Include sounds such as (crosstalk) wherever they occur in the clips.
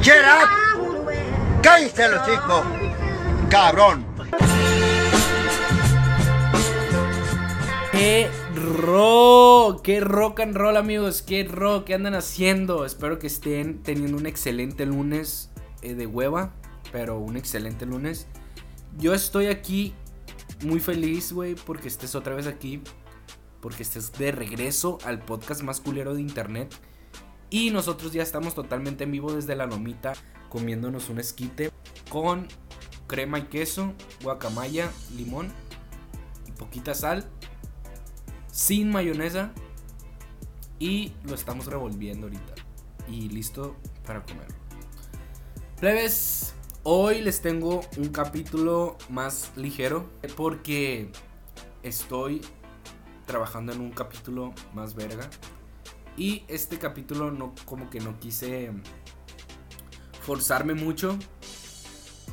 Up. Cállate los chicos. Cabrón. ¡Qué rock! ¡Qué rock and roll, amigos! ¡Qué rock! ¿Qué andan haciendo? Espero que estén teniendo un excelente lunes eh, de hueva, pero un excelente lunes. Yo estoy aquí muy feliz, güey, porque estés otra vez aquí. Porque estés de regreso al podcast más culero de internet. Y nosotros ya estamos totalmente en vivo desde la lomita, comiéndonos un esquite con crema y queso, guacamaya, limón y poquita sal, sin mayonesa. Y lo estamos revolviendo ahorita. Y listo para comer. Plebes, hoy les tengo un capítulo más ligero porque estoy trabajando en un capítulo más verga. Y este capítulo no como que no quise forzarme mucho,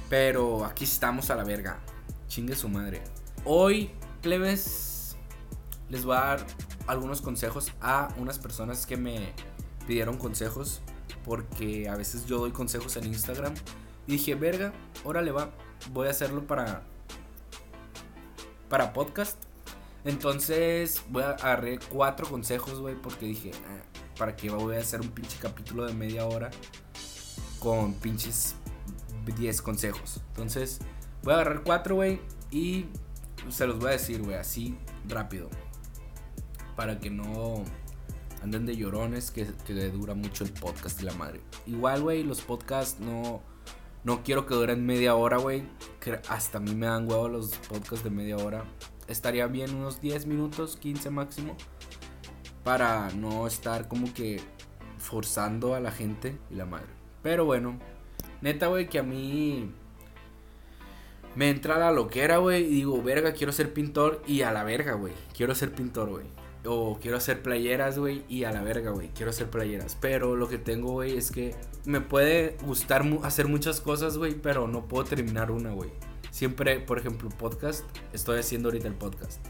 pero aquí estamos a la verga. Chingue su madre. Hoy, plebes, les voy a dar algunos consejos a unas personas que me pidieron consejos porque a veces yo doy consejos en Instagram y dije, "Verga, órale va, voy a hacerlo para para podcast." Entonces voy a agarrar cuatro consejos, güey, porque dije, "Ah, ¿para qué voy a hacer un pinche capítulo de media hora con pinches 10 consejos? Entonces voy a agarrar cuatro, güey, y se los voy a decir, güey, así rápido. Para que no anden de llorones, que, dura mucho el podcast de la madre. Igual, güey, los podcasts no... No quiero que duren media hora, güey. Hasta a mí me dan huevo los podcasts de media hora estaría bien unos 10 minutos, 15 máximo, para no estar como que forzando a la gente y la madre. Pero bueno, neta, güey, que a mí me entra la loquera, güey, y digo, verga, quiero ser pintor y a la verga, güey, quiero ser pintor, güey. O quiero hacer playeras, güey, y a la verga, güey, quiero hacer playeras. Pero lo que tengo, güey, es que me puede gustar hacer muchas cosas, güey, pero no puedo terminar una, güey. Siempre, por ejemplo, podcast, estoy haciendo ahorita el podcast.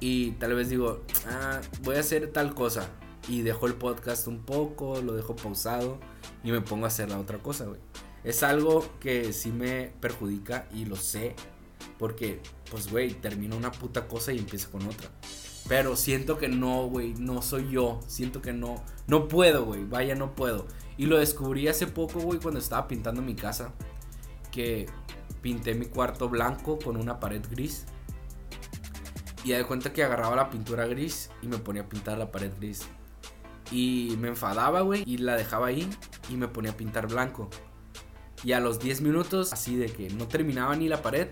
Y tal vez digo, ah, voy a hacer tal cosa. Y dejo el podcast un poco, lo dejo pausado y me pongo a hacer la otra cosa, güey. Es algo que sí me perjudica y lo sé. Porque, pues, güey, termino una puta cosa y empiezo con otra. Pero siento que no, güey, no soy yo. Siento que no, no puedo, güey. Vaya, no puedo. Y lo descubrí hace poco, güey, cuando estaba pintando mi casa. Que pinté mi cuarto blanco con una pared gris. Y de cuenta que agarraba la pintura gris y me ponía a pintar la pared gris. Y me enfadaba, güey, y la dejaba ahí y me ponía a pintar blanco. Y a los 10 minutos, así de que no terminaba ni la pared,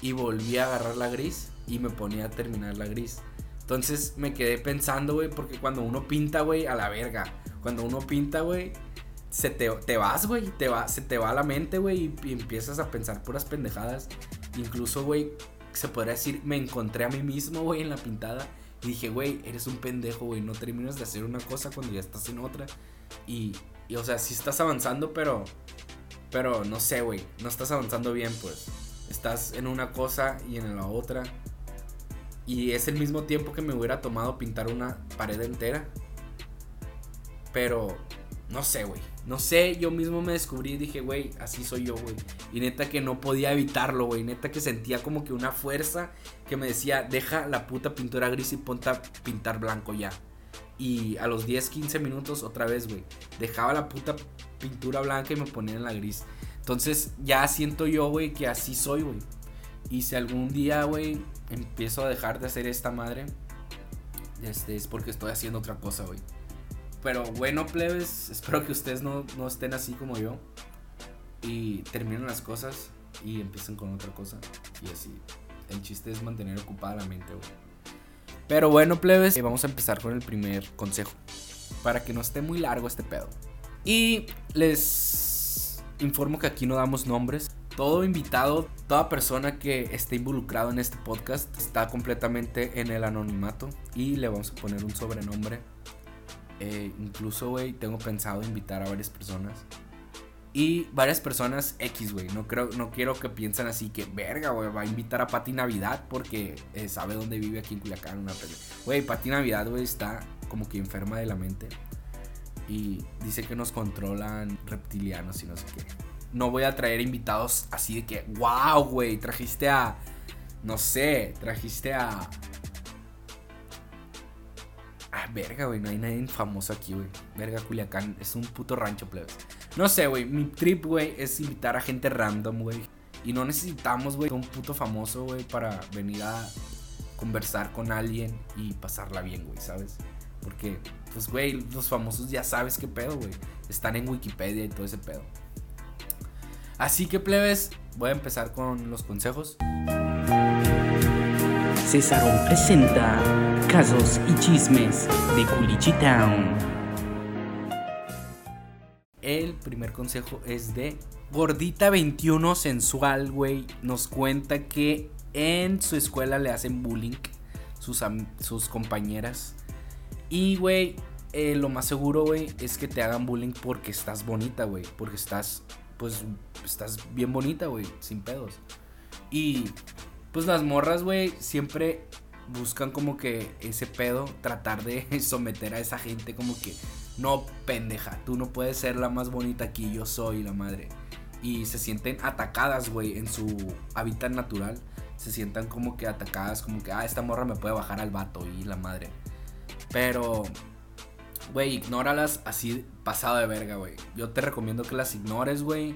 y volví a agarrar la gris y me ponía a terminar la gris. Entonces me quedé pensando, güey, porque cuando uno pinta, güey, a la verga. Cuando uno pinta, güey, se te, te vas, güey, te va, se te va la mente, güey, y, empiezas a pensar puras pendejadas. Incluso, güey, se podría decir, me encontré a mí mismo, güey, en la pintada. Y dije, güey, eres un pendejo, güey, no terminas de hacer una cosa cuando ya estás en otra. Y, y o sea, sí estás avanzando, pero, pero no sé, güey, no estás avanzando bien, pues. Estás en una cosa y en la otra. Y es el mismo tiempo que me hubiera tomado pintar una pared entera. Pero, no sé, güey. No sé, yo mismo me descubrí y dije, güey, así soy yo, güey. Y neta que no podía evitarlo, güey. Neta que sentía como que una fuerza que me decía, deja la puta pintura gris y ponte pintar blanco ya. Y a los 10, 15 minutos otra vez, güey. Dejaba la puta pintura blanca y me ponía en la gris. Entonces ya siento yo, güey, que así soy, güey. Y si algún día, güey, empiezo a dejar de hacer esta madre, este, es porque estoy haciendo otra cosa, güey. Pero bueno, plebes, espero que ustedes no, no, estén así como yo. Y terminen las cosas y empiecen con otra cosa. Y así. El chiste es mantener ocupada la mente, güey. Pero bueno, plebes, vamos a empezar con el primer consejo. Para que no esté muy largo este pedo. Y les informo que aquí no damos nombres. Todo invitado, toda persona que esté involucrado en este podcast está completamente en el anonimato. Y le vamos a poner un sobrenombre eh, incluso, güey, tengo pensado invitar a varias personas. Y varias personas X, güey. No, creo, no quiero que piensen así que, verga, güey, va a invitar a Pati Navidad porque eh, sabe dónde vive aquí en Culiacán. Una Güey, Pati Navidad, güey, está como que enferma de la mente. Y dice que nos controlan reptilianos y no sé qué. No voy a traer invitados así de que, wow, güey, trajiste a, no sé, trajiste a... Ah, verga, güey, no hay nadie famoso aquí, güey. Verga, Culiacán, es un puto rancho, plebes. No sé, güey, mi trip, güey, es invitar a gente random, güey. Y no necesitamos, güey, un puto famoso, güey, para venir a conversar con alguien y pasarla bien, güey, ¿sabes? Porque, pues, güey, los famosos ya sabes qué pedo, güey. Están en Wikipedia y todo ese pedo. Así que, plebes, voy a empezar con los consejos. César presenta casos y chismes de Culichi Town. El primer consejo es de Gordita 21 Sensual, güey. Nos cuenta que en su escuela le hacen bullying sus, sus compañeras. Y, güey, eh, lo más seguro, güey, es que te hagan bullying porque estás bonita, güey. Porque estás, pues, estás bien bonita, güey, sin pedos. Y, pues las morras, güey, siempre buscan como que ese pedo, tratar de (laughs) someter a esa gente como que, no, pendeja, tú no puedes ser la más bonita aquí, yo soy la madre. Y se sienten atacadas, güey, en su hábitat natural se sientan como que atacadas, como que, ah, esta morra me puede bajar al vato y la madre. Pero, güey, ignóralas así pasado de verga, güey. Yo te recomiendo que las ignores, güey.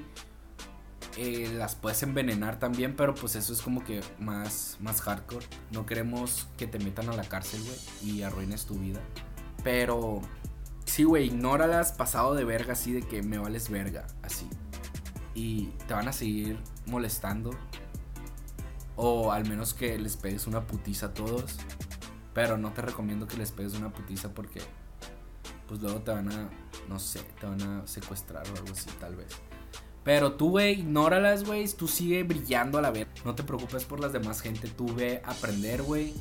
Eh, las puedes envenenar también, pero pues eso es como que más, más hardcore. No queremos que te metan a la cárcel, güey, y arruines tu vida. Pero, sí, güey, ignóralas pasado de verga, así de que me vales verga, así. Y te van a seguir molestando o al menos que les pegues una putiza a todos. Pero no te recomiendo que les pegues una putiza porque pues luego te van a, no sé, te van a secuestrar o algo así tal vez. Pero tú, güey, ignóralas, güey. Tú sigue brillando a la vez. No te preocupes por las demás gente. Tú ve aprender, güey.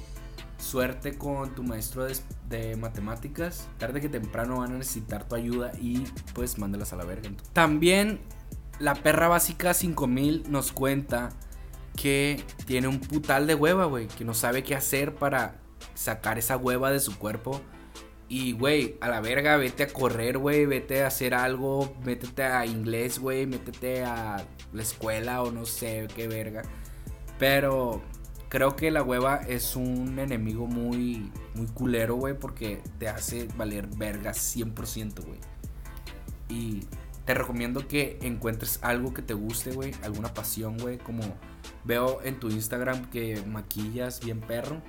Suerte con tu maestro de, de, matemáticas. Tarde que temprano van a necesitar tu ayuda y pues mándalas a la verga. También la perra básica 5000 nos cuenta que tiene un putal de hueva, güey, que no sabe qué hacer para sacar esa hueva de su cuerpo. Y, güey, a la verga, vete a correr, güey, vete a hacer algo, métete a inglés, güey, métete a la escuela o no sé qué verga. Pero creo que la hueva es un enemigo muy, muy culero, güey, porque te hace valer verga 100%, güey. Y te recomiendo que encuentres algo que te guste, güey, alguna pasión, güey, como Veo en tu Instagram que maquillas bien perro.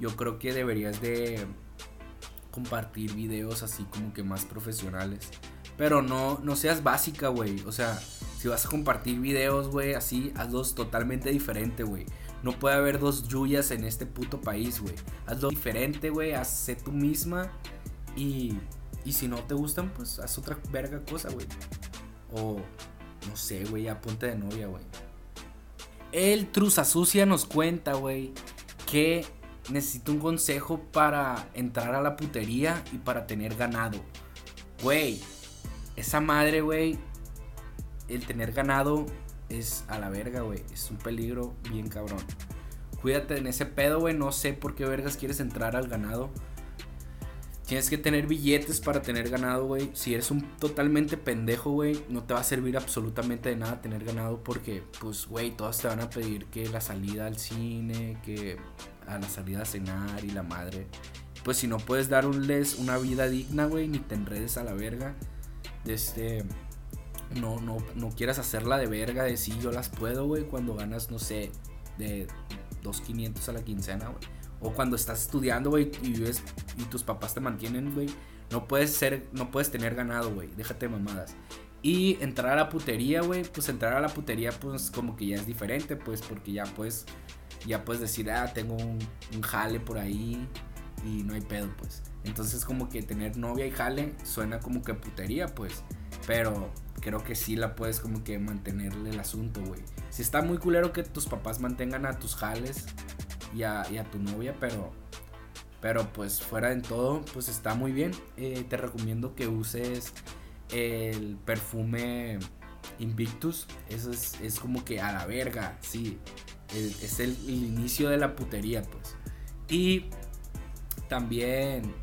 Yo creo que deberías de compartir videos así como que más profesionales. Pero no, no seas básica, güey. O sea, si vas a compartir videos, güey, así, hazlos totalmente diferente, güey. No puede haber dos Yuyas en este puto país, güey. Hazlo diferente, güey. Hazse tú misma. Y, y si no te gustan, pues haz otra verga cosa, güey. O, no sé, güey, apunte de novia, güey. El Truza Sucia nos cuenta, güey, que necesita un consejo para entrar a la putería y para tener ganado. Güey, esa madre, güey, el tener ganado es a la verga, güey. Es un peligro bien cabrón. Cuídate en ese pedo, güey. No sé por qué vergas quieres entrar al ganado. Tienes que tener billetes para tener ganado, güey. Si eres un totalmente pendejo, güey, no te va a servir absolutamente de nada tener ganado porque, pues, güey, todas te van a pedir que la salida al cine, que a la salida a cenar y la madre. Pues si no puedes darles una vida digna, güey, ni te enredes a la verga. Este, no, no, no quieras hacerla de verga de si yo las puedo, güey, cuando ganas, no sé, de 2.500 a la quincena, güey o cuando estás estudiando, güey, y vives y tus papás te mantienen, güey, no puedes ser, no puedes tener ganado, güey, déjate de mamadas. Y entrar a la putería, güey, pues entrar a la putería, pues como que ya es diferente, pues porque ya puedes, ya puedes decir, ah, tengo un, un jale por ahí y no hay pedo, pues. Entonces como que tener novia y jale suena como que putería, pues. Pero creo que sí la puedes como que mantenerle el asunto, güey. Si está muy culero que tus papás mantengan a tus jales y a, tu novia, pero, pero pues fuera de todo, pues está muy bien. Eh, te recomiendo que uses el perfume Invictus. Eso es, como que a la verga, sí. es el, inicio de la putería, pues. Y también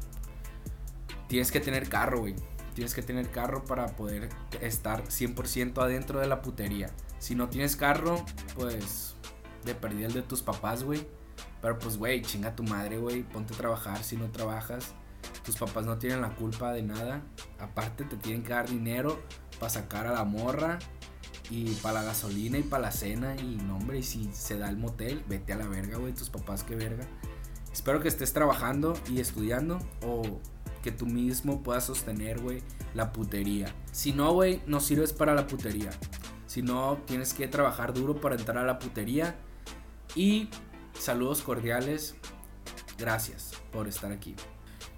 tienes que tener carro, güey. tienes que tener carro para poder estar 100% adentro de la putería. Si no tienes carro, pues de perdí el de tus papás, güey. Pero pues, güey, chinga tu madre, güey. Ponte a trabajar si no trabajas. Tus papás no tienen la culpa de nada. Aparte, te tienen que dar dinero para sacar a la morra. Y para la gasolina y para la cena. Y no, y si se da el motel, vete a la verga, güey. Tus papás, qué verga. Espero que estés trabajando y estudiando. O que tú mismo puedas sostener, güey, la putería. Si no, güey, no sirves para la putería. Si no, tienes que trabajar duro para entrar a la putería. Y saludos cordiales. Gracias por estar aquí.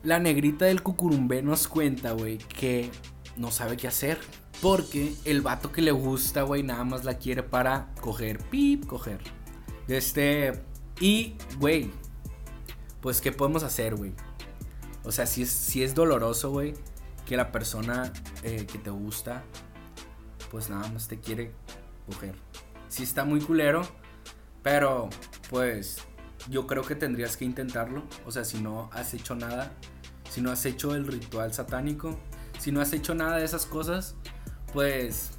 La negrita del cucurumbé nos cuenta, güey, que no sabe qué hacer. Porque el vato que le gusta, güey, nada más la quiere para coger, pip, coger. Este. Y, güey, pues, ¿qué podemos hacer, güey? O sea, si es, si es doloroso, güey, que la persona eh, que te gusta, pues nada más te quiere coger. Si está muy culero, pero, pues, yo creo que tendrías que intentarlo. O sea, si no has hecho nada, si no has hecho el ritual satánico, si no has hecho nada de esas cosas, pues,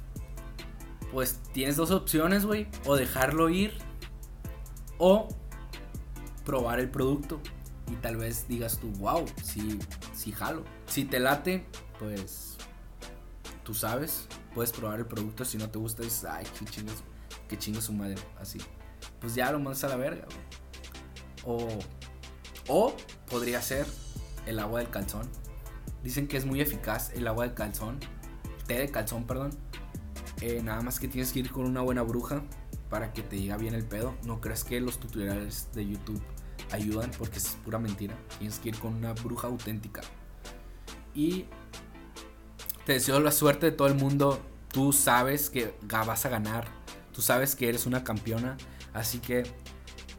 pues tienes dos opciones, güey. O dejarlo ir, o probar el producto. Y tal vez digas tú, wow, sí, sí jalo. Si te late, pues tú sabes, puedes probar el producto. Si no te gusta, dices, ay, qué chingas, qué chinga su madre, así. Pues ya lo mandas a la verga, O, o podría ser el agua del calzón. Dicen que es muy eficaz el agua del calzón, té de calzón, perdón. Eh, nada más que tienes que ir con una buena bruja para que te diga bien el pedo. No crees que los tutoriales de YouTube ayudan porque es pura mentira. Tienes que ir con una bruja auténtica. Y te deseo la suerte de todo el mundo. Tú sabes que vas a ganar. Tú sabes que eres una campeona. Así que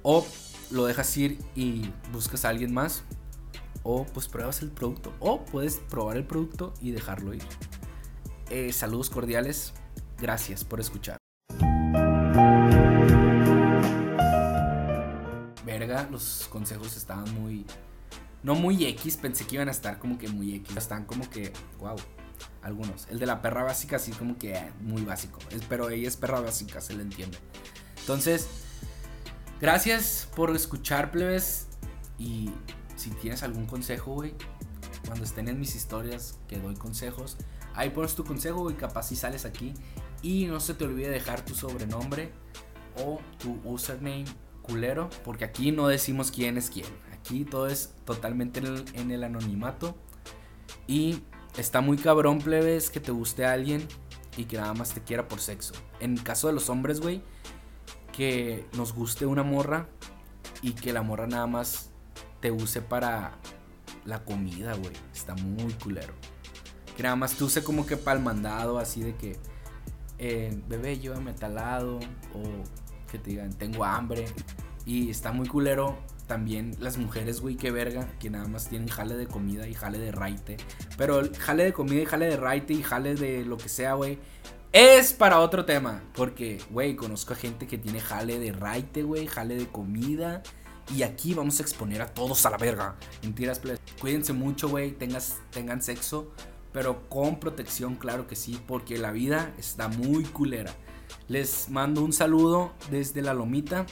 o lo dejas ir y buscas a alguien más. O pues pruebas el producto. O puedes probar el producto y dejarlo ir. Eh, saludos cordiales. Gracias por escuchar. Verga, los consejos estaban muy... No muy X, pensé que iban a estar como que muy X. Están como que, wow, algunos. El de la perra básica sí como que eh, muy básico. Pero ella es perra básica, se le entiende. Entonces, gracias por escuchar, plebes. Y si tienes algún consejo, güey, cuando estén en mis historias que doy consejos, ahí pones tu consejo, y capaz si sales aquí. Y no se te olvide dejar tu sobrenombre o tu username culero, porque aquí no decimos quién es quién. Aquí todo es totalmente en el, anonimato. Y está muy cabrón, plebes, que te guste a alguien y que nada más te quiera por sexo. En caso de los hombres, güey, que nos guste una morra y que la morra nada más te use para la comida, güey. Está muy culero. Que nada más te use como que para el mandado, así de que, eh, bebé, llévame a. O que te digan, tengo hambre. Y está muy culero también las mujeres, güey, qué verga, que nada más tienen jale de comida y jale de raite. Pero jale de comida y jale de raite y jale de lo que sea, güey. Es para otro tema. Porque, güey, conozco a gente que tiene jale de raite, güey, jale de comida. Y aquí vamos a exponer a todos a la verga. Mentiras, Cuídense mucho, güey. Tengan sexo. Pero con protección, claro que sí. Porque la vida está muy culera. Les mando un saludo desde la lomita.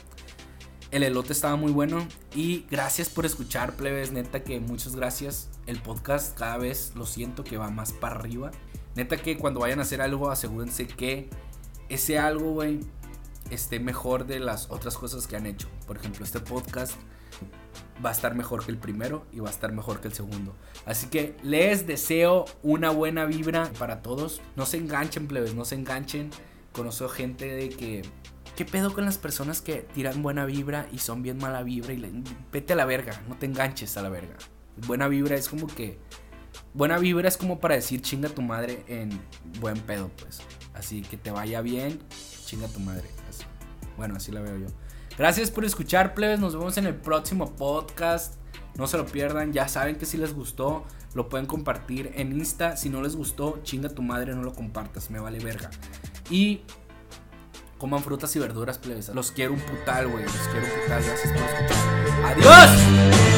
El elote estaba muy bueno. Y gracias por escuchar, plebes. Neta que muchas gracias. El podcast cada vez lo siento que va más para arriba. Neta que cuando vayan a hacer algo, asegúrense que ese algo, güey, esté mejor de las otras cosas que han hecho. Por ejemplo, este podcast va a estar mejor que el primero y va a estar mejor que el segundo. Así que les deseo una buena vibra para todos. No se enganchen, plebes, no se enganchen. Conozco gente de que ¿Qué pedo con las personas que tiran buena vibra y son bien mala vibra? Y le, vete a la verga, no te enganches a la verga. Buena vibra es como que. Buena vibra es como para decir chinga tu madre en buen pedo, pues. Así que te vaya bien, chinga tu madre. Bueno, así la veo yo. Gracias por escuchar, plebes. Nos vemos en el próximo podcast. No se lo pierdan. Ya saben que si les gustó, lo pueden compartir en Insta. Si no les gustó, chinga tu madre, no lo compartas. Me vale verga. Y Coman frutas y verduras, plebes. Los quiero un putal, güey. Los quiero un putal. Gracias por escuchar. ¡Adiós!